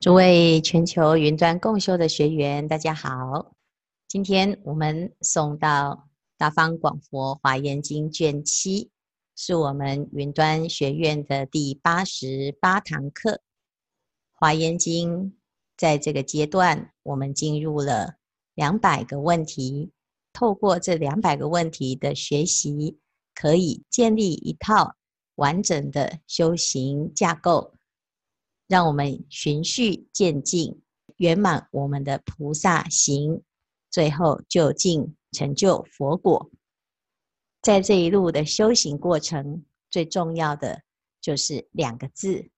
诸位全球云端共修的学员，大家好。今天我们送到《大方广佛华严经》卷七，是我们云端学院的第八十八堂课。《华严经》在这个阶段，我们进入了两百个问题。透过这两百个问题的学习，可以建立一套完整的修行架构。让我们循序渐进，圆满我们的菩萨行，最后究竟成就佛果。在这一路的修行过程，最重要的就是两个字：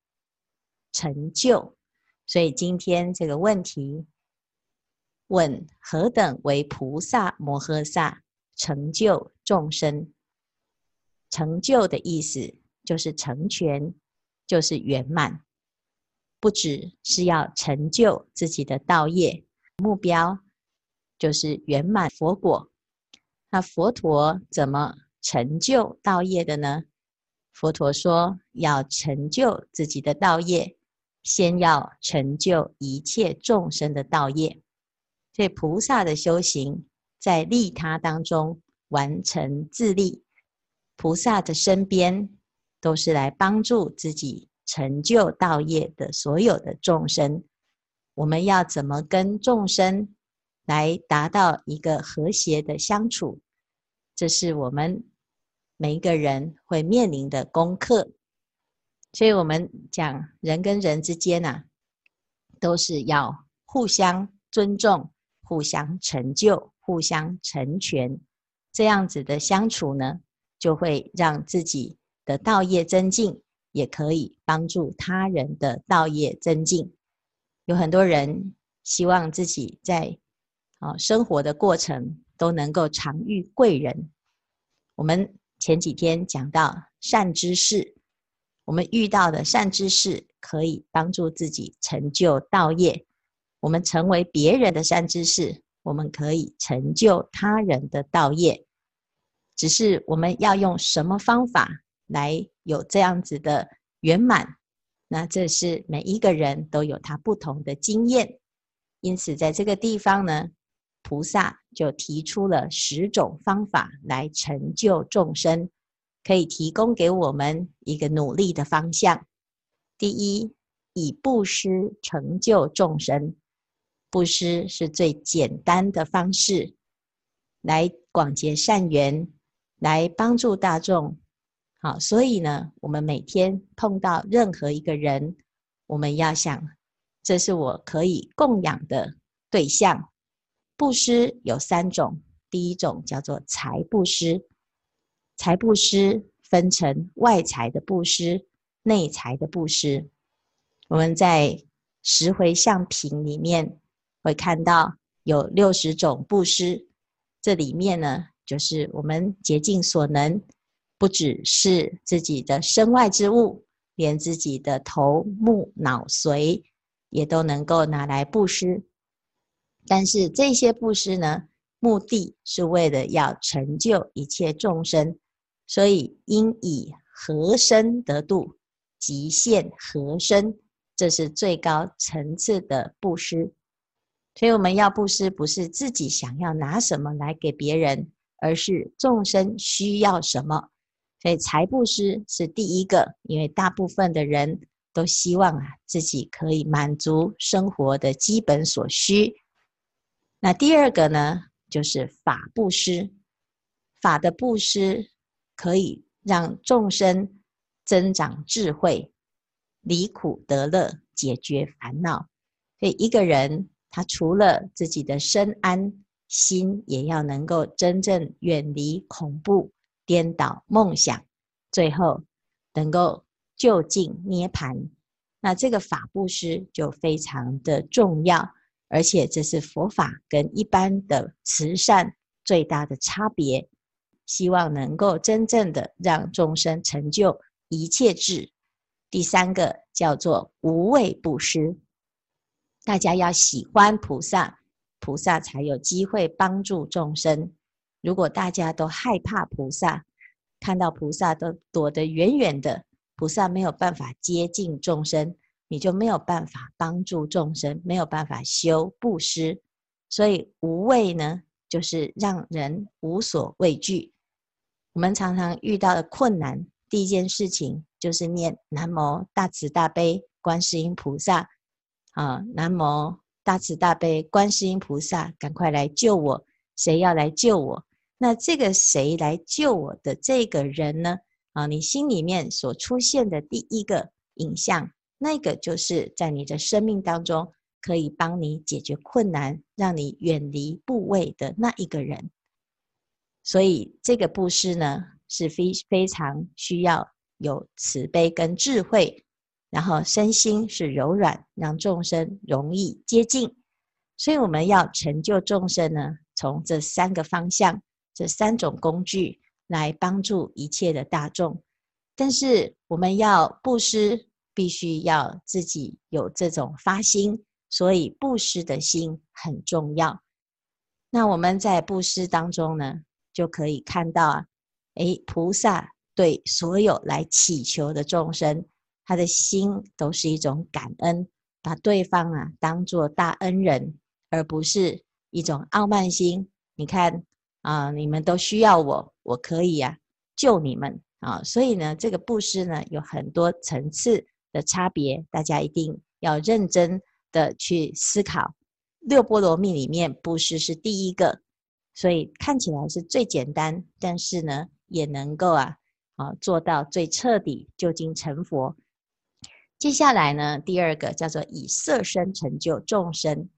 成就。所以今天这个问题问：何等为菩萨摩诃萨成就众生？成就的意思就是成全，就是圆满。不只是要成就自己的道业，目标就是圆满佛果。那佛陀怎么成就道业的呢？佛陀说，要成就自己的道业，先要成就一切众生的道业。所以菩萨的修行，在利他当中完成自利。菩萨的身边都是来帮助自己。成就道业的所有的众生，我们要怎么跟众生来达到一个和谐的相处？这是我们每一个人会面临的功课。所以，我们讲人跟人之间啊，都是要互相尊重、互相成就、互相成全，这样子的相处呢，就会让自己的道业增进。也可以帮助他人的道业增进。有很多人希望自己在啊生活的过程都能够常遇贵人。我们前几天讲到善知识，我们遇到的善知识可以帮助自己成就道业。我们成为别人的善知识，我们可以成就他人的道业。只是我们要用什么方法来有这样子的圆满，那这是每一个人都有他不同的经验，因此在这个地方呢，菩萨就提出了十种方法来成就众生，可以提供给我们一个努力的方向。第一，以布施成就众生，布施是最简单的方式，来广结善缘，来帮助大众。好，所以呢，我们每天碰到任何一个人，我们要想，这是我可以供养的对象。布施有三种，第一种叫做财布施，财布施分成外财的布施、内财的布施。我们在十回向品里面会看到有六十种布施，这里面呢，就是我们竭尽所能。不只是自己的身外之物，连自己的头目脑髓也都能够拿来布施。但是这些布施呢，目的是为了要成就一切众生，所以应以和身得度，极限和身，这是最高层次的布施。所以我们要布施，不是自己想要拿什么来给别人，而是众生需要什么。所以财布施是第一个，因为大部分的人都希望啊自己可以满足生活的基本所需。那第二个呢，就是法布施。法的布施可以让众生增长智慧，离苦得乐，解决烦恼。所以一个人他除了自己的身安，心也要能够真正远离恐怖。颠倒梦想，最后能够究竟涅槃，那这个法布施就非常的重要，而且这是佛法跟一般的慈善最大的差别。希望能够真正的让众生成就一切智。第三个叫做无畏布施，大家要喜欢菩萨，菩萨才有机会帮助众生。如果大家都害怕菩萨，看到菩萨都躲得远远的，菩萨没有办法接近众生，你就没有办法帮助众生，没有办法修布施。所以无畏呢，就是让人无所畏惧。我们常常遇到的困难，第一件事情就是念南无大慈大悲观世音菩萨啊，南无大慈大悲观世音菩萨，赶快来救我！谁要来救我？那这个谁来救我的这个人呢？啊，你心里面所出现的第一个影像，那个就是在你的生命当中可以帮你解决困难、让你远离怖畏的那一个人。所以这个布施呢，是非非常需要有慈悲跟智慧，然后身心是柔软，让众生容易接近。所以我们要成就众生呢，从这三个方向、这三种工具来帮助一切的大众。但是我们要布施，必须要自己有这种发心，所以布施的心很重要。那我们在布施当中呢，就可以看到啊，诶，菩萨对所有来祈求的众生，他的心都是一种感恩，把对方啊当作大恩人，而不是一种傲慢心。你看啊，你们都需要我，我可以啊救你们啊。所以呢，这个布施呢有很多层次的差别，大家一定要认真的去思考。六波罗蜜里面，布施是第一个。所以看起来是最简单，但是呢，也能够啊啊做到最彻底，究竟成佛。接下来呢，第二个叫做以色身成就众生。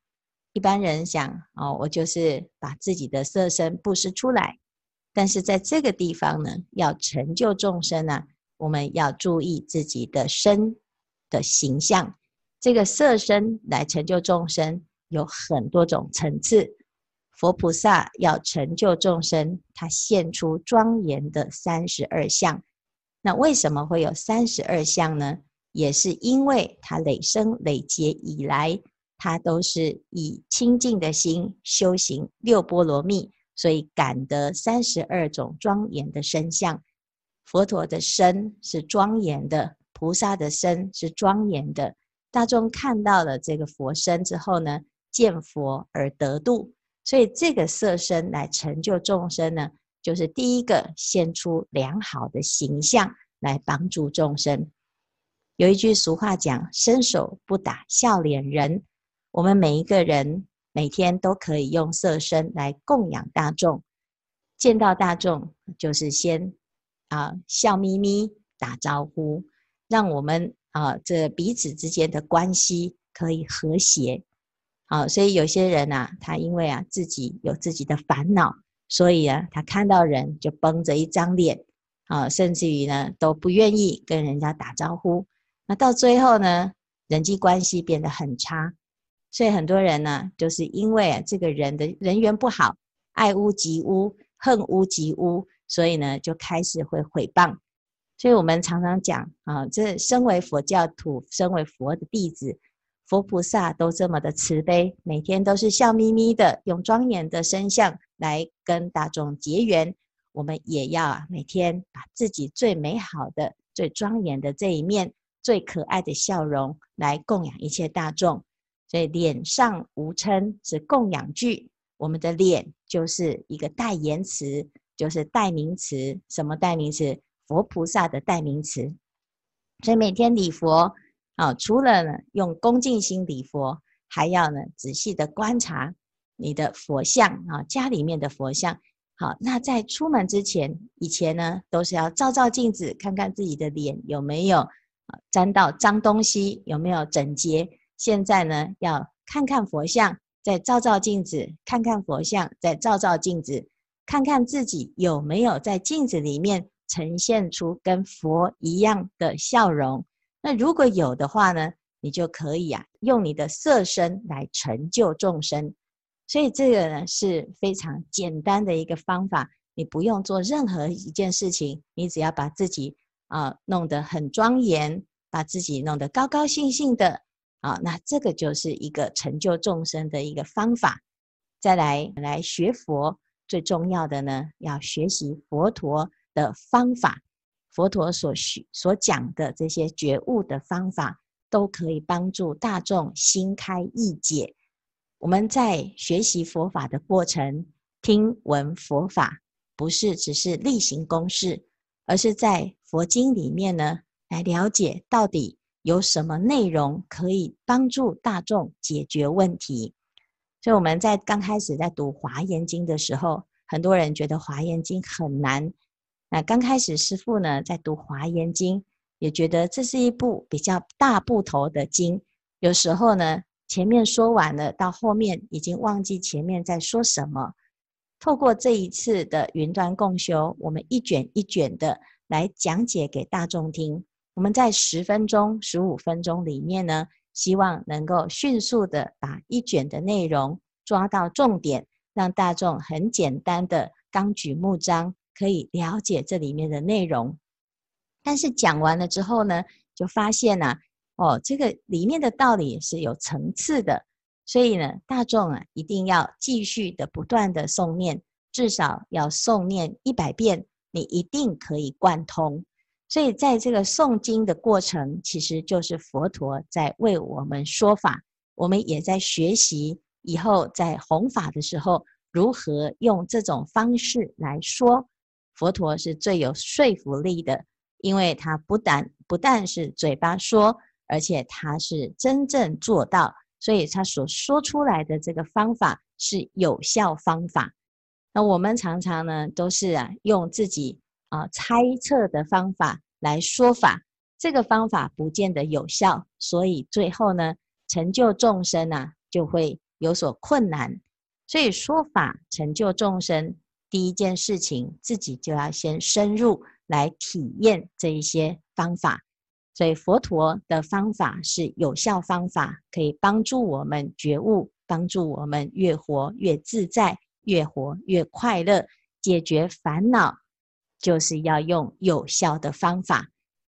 一般人想哦，我就是把自己的色身布施出来，但是在这个地方呢，要成就众生呢，我们要注意自己的身的形象。这个色身来成就众生，有很多种层次。佛菩萨要成就众生，他现出庄严的三十二相。那为什么会有三十二相呢？也是因为他累生累劫以来，他都是以清净的心修行六波罗蜜，所以感得三十二种庄严的身相。佛陀的身是庄严的，菩萨的身是庄严的。大众看到了这个佛身之后呢，见佛而得度。所以这个色身来成就众生呢，就是第一个现出良好的形象来帮助众生。有一句俗话讲：“伸手不打笑脸人。”我们每一个人每天都可以用色身来供养大众，见到大众就是先啊笑眯眯打招呼，让我们啊这彼此之间的关系可以和谐。啊，所以有些人、啊，他因为啊自己有自己的烦恼，所以啊，他看到人就绷着一张脸，啊，甚至于呢都不愿意跟人家打招呼。那到最后呢，人际关系变得很差。所以很多人呢，就是因为啊这个人的人缘不好，爱屋及乌，恨屋及乌，所以呢就开始会毁谤。所以我们常常讲啊，这身为佛教徒，身为佛的弟子。佛菩萨都这么的慈悲，每天都是笑眯眯的，用庄严的身相来跟大众结缘。我们也要啊，每天把自己最美好的、最庄严的这一面、最可爱的笑容来供养一切大众。所以脸上无嗔是供养句，我们的脸就是一个代言词，就是代名词。什么代名词？佛菩萨的代名词。所以每天礼佛。啊，除了呢用恭敬心礼佛，还要呢仔细的观察你的佛像啊，家里面的佛像。好，那在出门之前，以前呢都是要照照镜子，看看自己的脸有没有啊沾到脏东西，有没有整洁。现在呢要看看佛像，再照照镜子，看看佛像，再照照镜子，看看自己有没有在镜子里面呈现出跟佛一样的笑容。那如果有的话呢，你就可以啊，用你的色身来成就众生。所以这个呢是非常简单的一个方法，你不用做任何一件事情，你只要把自己啊弄得很庄严，把自己弄得高高兴兴的啊，那这个就是一个成就众生的一个方法。再来来学佛，最重要的呢，要学习佛陀的方法。佛陀所学所讲的这些觉悟的方法，都可以帮助大众心开意解。我们在学习佛法的过程，听闻佛法，不是只是例行公事，而是在佛经里面呢，来了解到底有什么内容可以帮助大众解决问题。所以我们在刚开始在读《华严经》的时候，很多人觉得《华严经》很难。那刚开始师父呢在读《华严经》，也觉得这是一部比较大部头的经，有时候呢。前面说完了，到后面已经忘记前面在说什么。透过这一次的云端共修，我们一卷一卷的来讲解给大众听。我们在十分钟、十五分钟里面呢，希望能够迅速的把一卷的内容抓到重点，让大众很简单的纲举目张可以了解这里面的内容。但是讲完了之后呢，就发现呢、啊。哦，这个里面的道理是有层次的，所以呢，大众啊一定要继续的不断的诵念，至少要诵念一百遍，你一定可以贯通。所以在这个诵经的过程，其实就是佛陀在为我们说法，我们也在学习以后在弘法的时候，如何用这种方式来说，佛陀是最有说服力的，因为他不但不但是嘴巴说。而且他是真正做到，所以他所说出来的这个方法是有效方法。那我们常常呢都是啊用自己啊猜测的方法来说法，这个方法不见得有效，所以最后呢成就众生啊就会有所困难。所以说法成就众生，第一件事情自己就要先深入来体验这一些方法。所以佛陀的方法是有效方法，可以帮助我们觉悟，帮助我们越活越自在，越活越快乐，解决烦恼，就是要用有效的方法。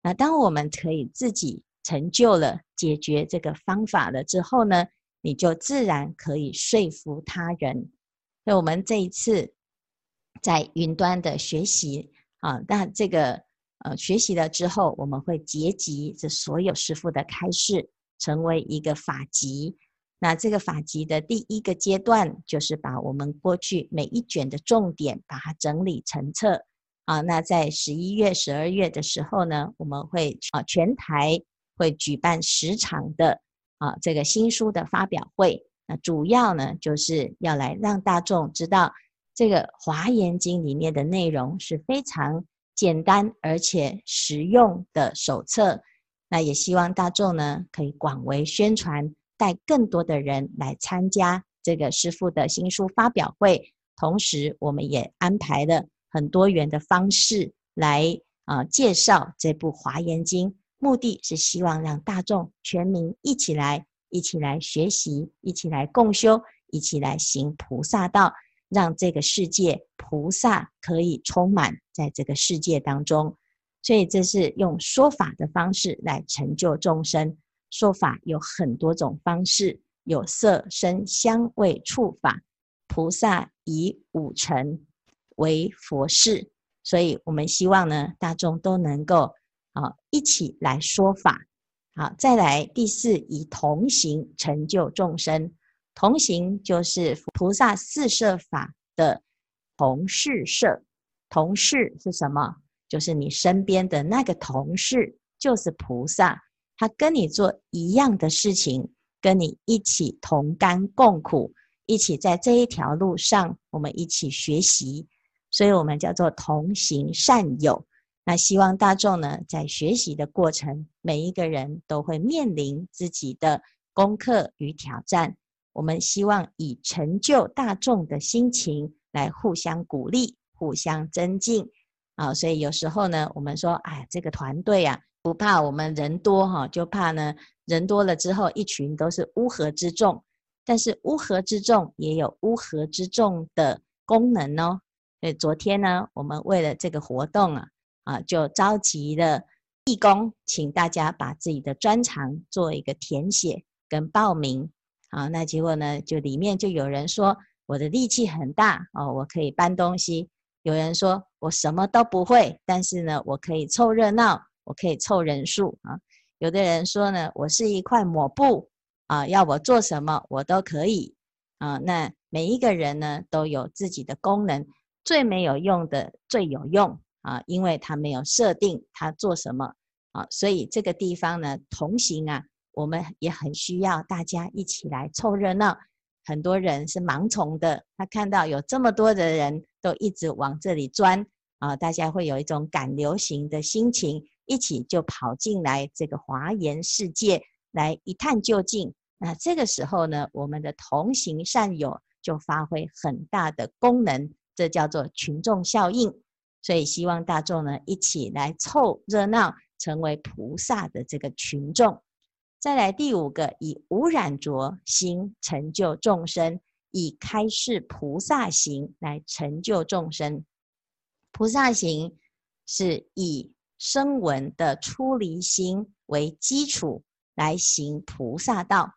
那当我们可以自己成就了解决这个方法了之后呢，你就自然可以说服他人。那我们这一次在云端的学习啊，那这个。呃，学习了之后，我们会结集这所有师父的开示，成为一个法集。那这个法集的第一个阶段，就是把我们过去每一卷的重点，把它整理成册。啊，那在十一月、十二月的时候呢，我们会啊全台会举办十场的啊这个新书的发表会。那主要呢，就是要来让大众知道，这个《华严经》里面的内容是非常。简单而且实用的手册，那也希望大众呢可以广为宣传，带更多的人来参加这个师父的新书发表会。同时，我们也安排了很多元的方式来啊、介绍这部《华严经》，目的是希望让大众全民一起来，一起来学习，一起来共修，一起来行菩萨道。让这个世界菩萨可以充满在这个世界当中，所以这是用说法的方式来成就众生。说法有很多种方式，有色声香味触法，菩萨以五乘为佛事，所以我们希望呢，大众都能够啊一起来说法。好，再来第四，以同行成就众生。同行就是菩萨四摄法的同事摄，同事是什么？就是你身边的那个同事，就是菩萨，他跟你做一样的事情，跟你一起同甘共苦，一起在这一条路上，我们一起学习，所以我们叫做同行善友。那希望大众呢，在学习的过程，每一个人都会面临自己的功课与挑战。我们希望以成就大众的心情来互相鼓励、互相增进啊，所以有时候呢，我们说，哎，这个团队啊，不怕我们人多哈，就怕呢人多了之后，一群都是乌合之众。但是乌合之众也有乌合之众的功能哦。所以昨天呢，我们为了这个活动啊，啊，就召集了义工，请大家把自己的专长做一个填写跟报名。啊，那结果呢？就里面就有人说我的力气很大哦，我可以搬东西；有人说我什么都不会，但是呢，我可以凑热闹，我可以凑人数啊；有的人说呢，我是一块抹布啊，要我做什么我都可以啊。那每一个人呢都有自己的功能，最没有用的最有用啊，因为他没有设定他做什么啊，所以这个地方呢，同行啊，我们也很需要大家一起来凑热闹。很多人是盲从的，他看到有这么多的人都一直往这里钻啊，大家会有一种赶流行的心情。一起就跑进来这个华严世界来一探究竟。那这个时候呢，我们的同行善友就发挥很大的功能，这叫做群众效应。所以希望大众呢一起来凑热闹，成为菩萨的这个群众。再来第五个，以无染着心成就众生，以开示菩萨行来成就众生。菩萨行是以声闻的出离心为基础来行菩萨道，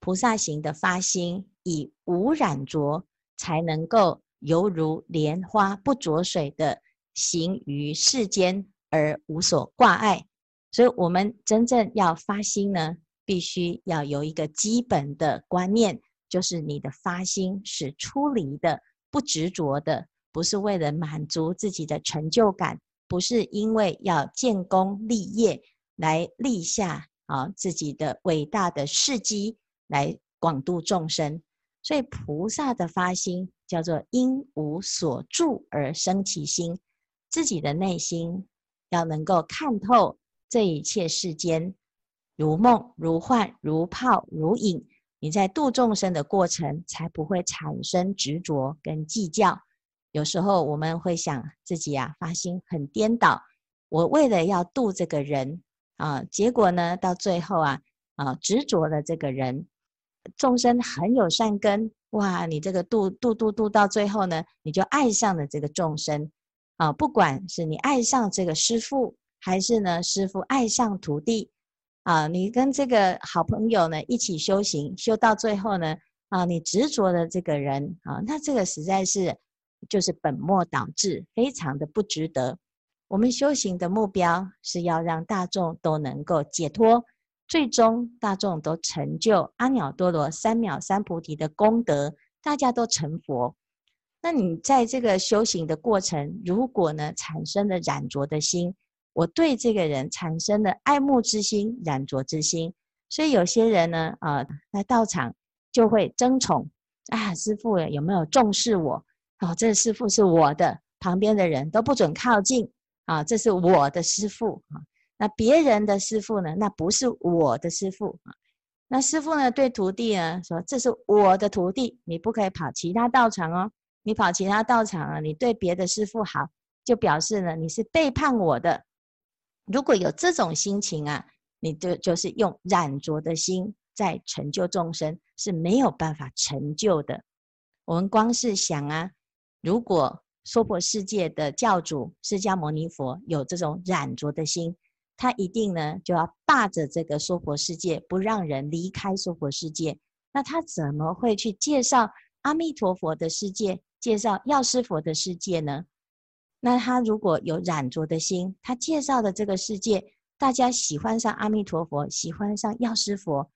菩萨行的发心以无染着，才能够犹如莲花不着水的行于世间而无所挂碍。所以，我们真正要发心呢，必须要有一个基本的观念，就是你的发心是出离的、不执着的，不是为了满足自己的成就感。不是因为要建功立业来立下啊自己的伟大的事迹来广度众生，所以菩萨的发心叫做因无所住而生其心，自己的内心要能够看透这一切世间如梦如幻如泡如影，你在度众生的过程才不会产生执着跟计较。有时候我们会想自己啊，发心很颠倒。我为了要度这个人啊，结果呢，到最后啊啊执着了这个人。众生很有善根，哇，你这个度度度度到最后呢，你就爱上了这个众生啊。不管是你爱上这个师父，还是呢师父爱上徒弟啊，你跟这个好朋友呢一起修行，修到最后呢啊，你执着的这个人啊，那这个实在是。就是本末倒置，非常的不值得。我们修行的目标是要让大众都能够解脱，最终大众都成就阿耨多罗三藐三菩提的功德，大家都成佛。那你在这个修行的过程，如果呢产生了染着的心，我对这个人产生了爱慕之心、染着之心，所以有些人呢啊来道场就会争宠啊，师父有没有重视我？哦，这师父是我的，旁边的人都不准靠近啊！这是我的师父啊，那别人的师傅呢？那不是我的师傅啊。那师傅呢？对徒弟呢说：“这是我的徒弟，你不可以跑其他道场哦。你跑其他道场啊，你对别的师傅好，就表示呢你是背叛我的。如果有这种心情啊，你就就是用染着的心在成就众生，是没有办法成就的。我们光是想啊。”如果娑婆世界的教主释迦牟尼佛有这种染着的心，他一定呢就要霸着这个娑婆世界，不让人离开娑婆世界。那他怎么会去介绍阿弥陀佛的世界，介绍药师佛的世界呢？那他如果有染着的心，他介绍的这个世界，大家喜欢上阿弥陀佛，喜欢上药师佛，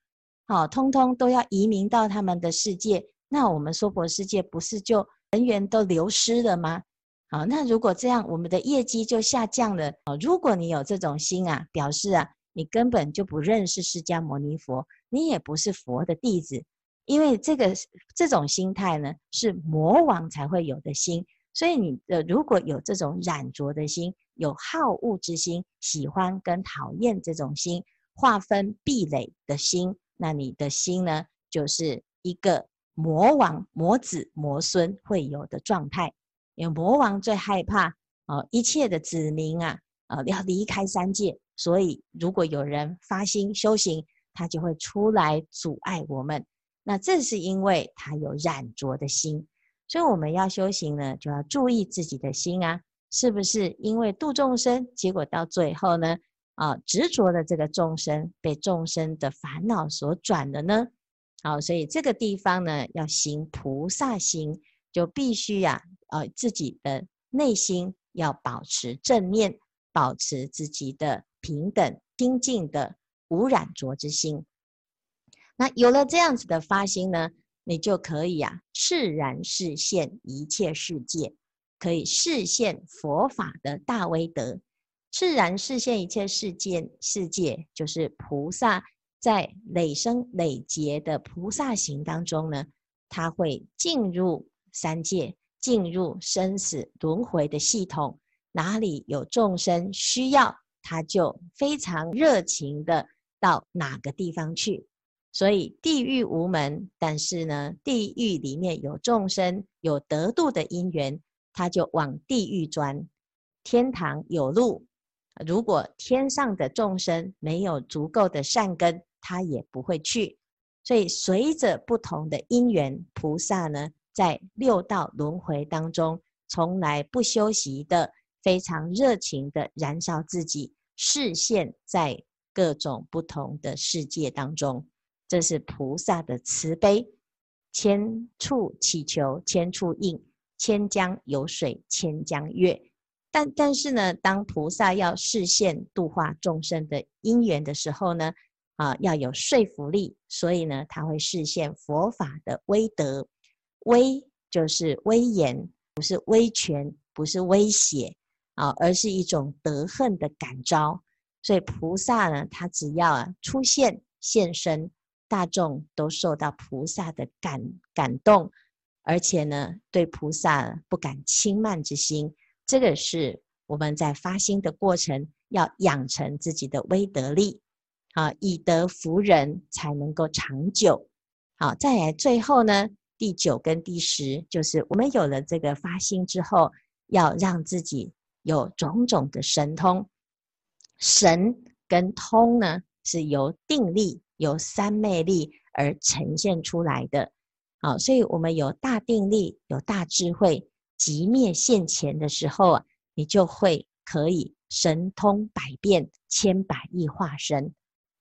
好，通通都要移民到他们的世界，那我们娑婆世界不是就？人员都流失了吗？好，那如果这样，我们的业绩就下降了。哦，如果你有这种心啊，表示啊，你根本就不认识释迦牟尼佛，你也不是佛的弟子，因为这个这种心态呢，是魔王才会有的心。所以你的如果有这种染着的心，有好恶之心，喜欢跟讨厌这种心，划分壁垒的心，那你的心呢，就是一个。魔王、魔子、魔孙会有的状态，因为魔王最害怕哦，一切的子民啊，啊要离开三界，所以如果有人发心修行，他就会出来阻碍我们。那这是因为他有染着的心，所以我们要修行呢，就要注意自己的心啊，是不是因为度众生，结果到最后呢，啊执着的这个众生被众生的烦恼所转了呢？好，所以这个地方呢，要行菩萨行，就必须呀、呃，自己的内心要保持正念，保持自己的平等、清净的无染浊之心。那有了这样子的发心呢，你就可以啊，释然示现一切世界，可以示现佛法的大威德。释然示现一切世界，世界就是菩萨在累生累劫的菩萨行当中呢，他会进入三界，进入生死轮回的系统，哪里有众生需要，他就非常热情的到哪个地方去。所以地狱无门，但是呢，地狱里面有众生有得度的因缘，他就往地狱钻；天堂有路，如果天上的众生没有足够的善根，他也不会去。所以随着不同的因缘，菩萨呢，在六道轮回当中，从来不休息的，非常热情的燃烧自己，示现在各种不同的世界当中。这是菩萨的慈悲，千处祈求千处应，千江有水千江月。但但是呢，当菩萨要示现度化众生的因缘的时候呢，啊，要有说服力，所以呢，他会示现佛法的威德。威就是威严，不是威权，不是威胁啊，而是一种德恨的感召。所以菩萨呢，他只要啊出现现身。大众都受到菩萨的感感动，而且呢，对菩萨不敢轻慢之心。这个是我们在发心的过程要养成自己的威德力，啊，以德服人才能够长久。好，再来最后呢，第九跟第十就是我们有了这个发心之后，要让自己有种种的神通。神跟通呢，是由定力。由三昧力而呈现出来的，好，所以我们有大定力，有大智慧，即灭现前的时候啊，你就会可以神通百变，千百亿化身。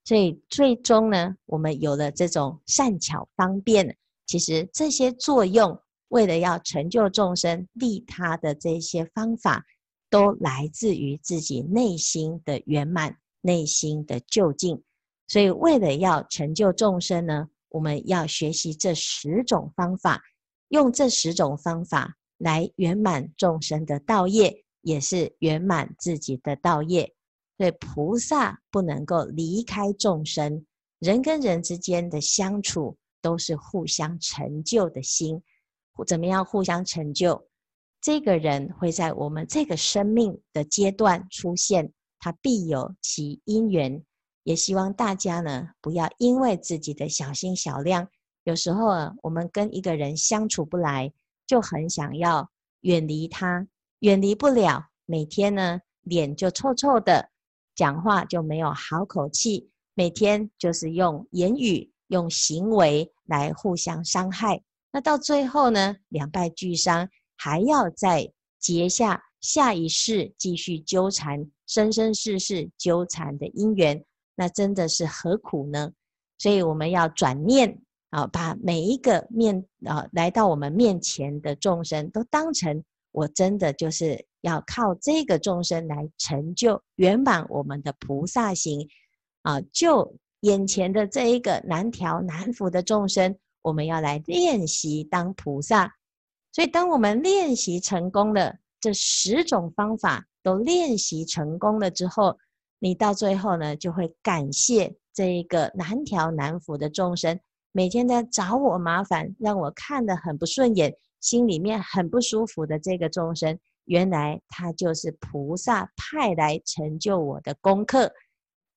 所以最终呢，我们有了这种善巧方便，其实这些作用，为了要成就众生、利他的这些方法，都来自于自己内心的圆满、内心的究竟。所以，为了要成就众生呢，我们要学习这十种方法，用这十种方法来圆满众生的道业，也是圆满自己的道业。所以，菩萨不能够离开众生，人跟人之间的相处都是互相成就的心。怎么样互相成就？这个人会在我们这个生命的阶段出现，他必有其因缘。也希望大家呢，不要因为自己的小心小量，有时候啊，我们跟一个人相处不来，就很想要远离他，远离不了，每天呢，脸就臭臭的，讲话就没有好口气，每天就是用言语、用行为来互相伤害，那到最后呢，两败俱伤，还要再结下下一世继续纠缠、生生世世纠缠的因缘。那真的是何苦呢？所以我们要转念啊，把每一个面啊来到我们面前的众生都当成我真的就是要靠这个众生来成就圆满我们的菩萨行啊！就眼前的这一个难调难服的众生，我们要来练习当菩萨。所以，当我们练习成功了，这十种方法都练习成功了之后，你到最后呢，就会感谢这一个难调难服的众生，每天在找我麻烦，让我看得很不顺眼，心里面很不舒服的这个众生，原来他就是菩萨派来成就我的功课。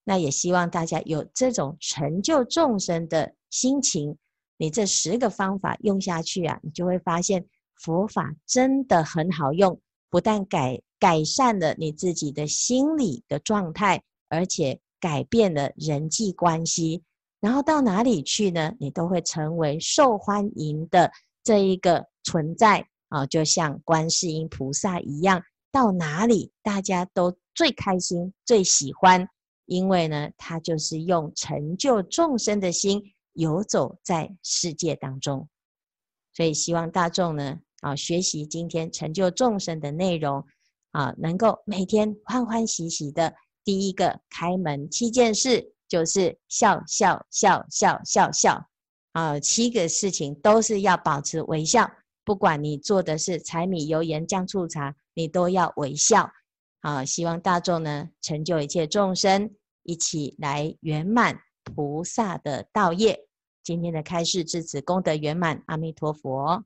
那也希望大家有这种成就众生的心情。你这十个方法用下去啊，你就会发现佛法真的很好用，不但改。改善了你自己的心理的状态，而且改变了人际关系，然后到哪里去呢？你都会成为受欢迎的这一个存在啊，就像观世音菩萨一样，到哪里大家都最开心、最喜欢，因为呢，他就是用成就众生的心游走在世界当中，所以希望大众呢啊，学习今天成就众生的内容。啊，能够每天欢欢喜喜的，第一个开门七件事，就是笑笑笑笑笑笑啊，七个事情都是要保持微笑，不管你做的是柴米油盐酱醋茶，你都要微笑。好，希望大众呢成就一切众生，一起来圆满菩萨的道业。今天的开示至此功德圆满，阿弥陀佛。